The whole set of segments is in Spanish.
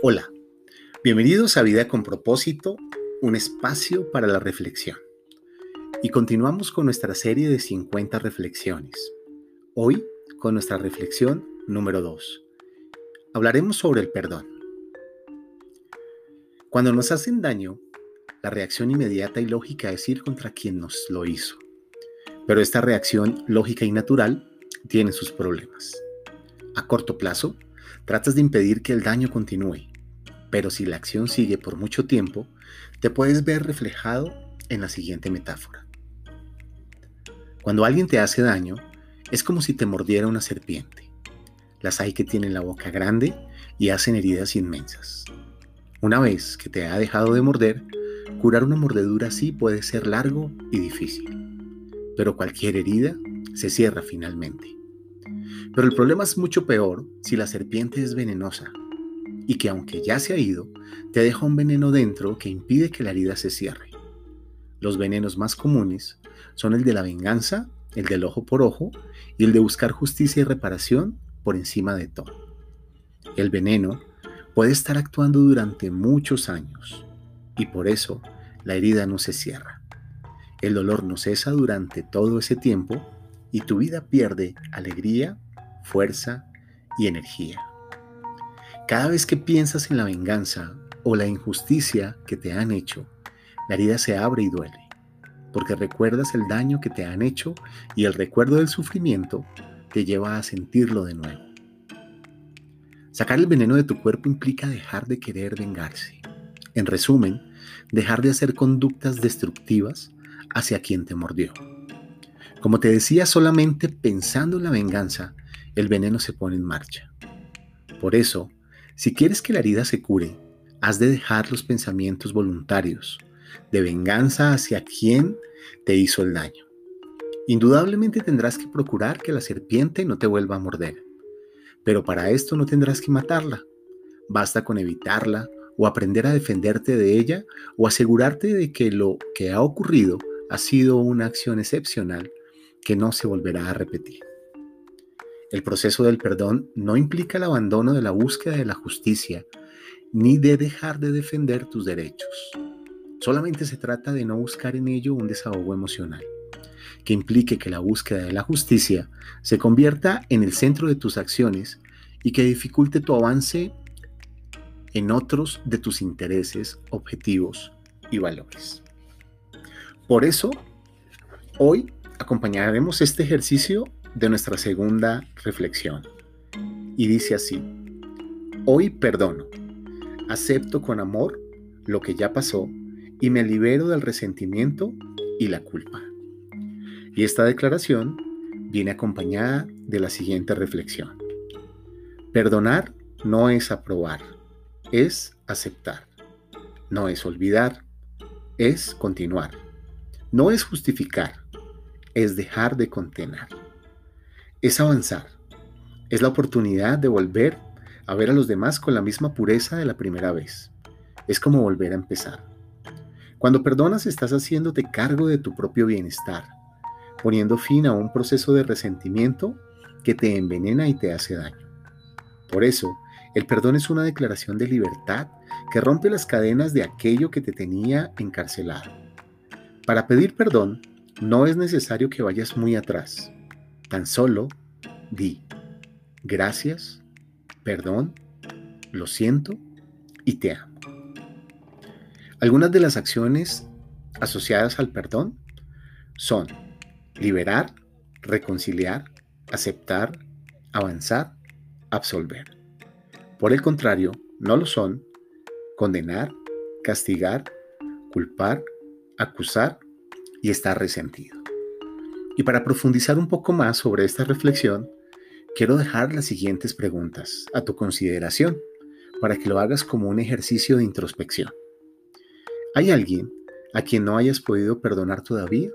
Hola, bienvenidos a Vida con propósito, un espacio para la reflexión. Y continuamos con nuestra serie de 50 reflexiones. Hoy con nuestra reflexión número 2. Hablaremos sobre el perdón. Cuando nos hacen daño, la reacción inmediata y lógica es ir contra quien nos lo hizo. Pero esta reacción lógica y natural tiene sus problemas. A corto plazo, tratas de impedir que el daño continúe pero si la acción sigue por mucho tiempo, te puedes ver reflejado en la siguiente metáfora. Cuando alguien te hace daño, es como si te mordiera una serpiente. Las hay que tienen la boca grande y hacen heridas inmensas. Una vez que te ha dejado de morder, curar una mordedura así puede ser largo y difícil. Pero cualquier herida se cierra finalmente. Pero el problema es mucho peor si la serpiente es venenosa y que aunque ya se ha ido, te deja un veneno dentro que impide que la herida se cierre. Los venenos más comunes son el de la venganza, el del ojo por ojo y el de buscar justicia y reparación por encima de todo. El veneno puede estar actuando durante muchos años y por eso la herida no se cierra. El dolor no cesa durante todo ese tiempo y tu vida pierde alegría, fuerza y energía. Cada vez que piensas en la venganza o la injusticia que te han hecho, la herida se abre y duele, porque recuerdas el daño que te han hecho y el recuerdo del sufrimiento te lleva a sentirlo de nuevo. Sacar el veneno de tu cuerpo implica dejar de querer vengarse. En resumen, dejar de hacer conductas destructivas hacia quien te mordió. Como te decía, solamente pensando en la venganza, el veneno se pone en marcha. Por eso, si quieres que la herida se cure, has de dejar los pensamientos voluntarios de venganza hacia quien te hizo el daño. Indudablemente tendrás que procurar que la serpiente no te vuelva a morder, pero para esto no tendrás que matarla. Basta con evitarla o aprender a defenderte de ella o asegurarte de que lo que ha ocurrido ha sido una acción excepcional que no se volverá a repetir. El proceso del perdón no implica el abandono de la búsqueda de la justicia, ni de dejar de defender tus derechos. Solamente se trata de no buscar en ello un desahogo emocional, que implique que la búsqueda de la justicia se convierta en el centro de tus acciones y que dificulte tu avance en otros de tus intereses, objetivos y valores. Por eso, hoy acompañaremos este ejercicio de nuestra segunda reflexión. Y dice así, hoy perdono, acepto con amor lo que ya pasó y me libero del resentimiento y la culpa. Y esta declaración viene acompañada de la siguiente reflexión. Perdonar no es aprobar, es aceptar. No es olvidar, es continuar. No es justificar, es dejar de contener es avanzar. Es la oportunidad de volver a ver a los demás con la misma pureza de la primera vez. Es como volver a empezar. Cuando perdonas estás haciéndote cargo de tu propio bienestar, poniendo fin a un proceso de resentimiento que te envenena y te hace daño. Por eso, el perdón es una declaración de libertad que rompe las cadenas de aquello que te tenía encarcelado. Para pedir perdón, no es necesario que vayas muy atrás. Tan solo di gracias, perdón, lo siento y te amo. Algunas de las acciones asociadas al perdón son liberar, reconciliar, aceptar, avanzar, absolver. Por el contrario, no lo son condenar, castigar, culpar, acusar y estar resentido. Y para profundizar un poco más sobre esta reflexión, quiero dejar las siguientes preguntas a tu consideración para que lo hagas como un ejercicio de introspección. ¿Hay alguien a quien no hayas podido perdonar todavía?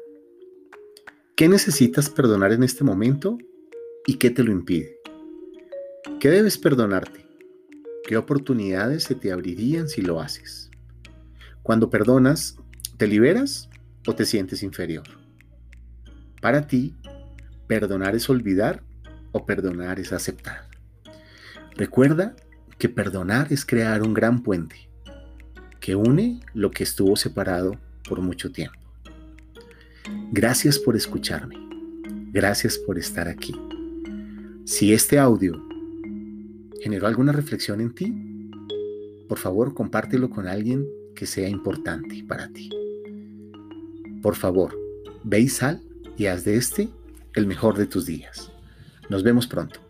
¿Qué necesitas perdonar en este momento y qué te lo impide? ¿Qué debes perdonarte? ¿Qué oportunidades se te abrirían si lo haces? Cuando perdonas, ¿te liberas o te sientes inferior? Para ti, perdonar es olvidar o perdonar es aceptar. Recuerda que perdonar es crear un gran puente que une lo que estuvo separado por mucho tiempo. Gracias por escucharme. Gracias por estar aquí. Si este audio generó alguna reflexión en ti, por favor compártelo con alguien que sea importante para ti. Por favor, ve y sal y haz de este el mejor de tus días. Nos vemos pronto.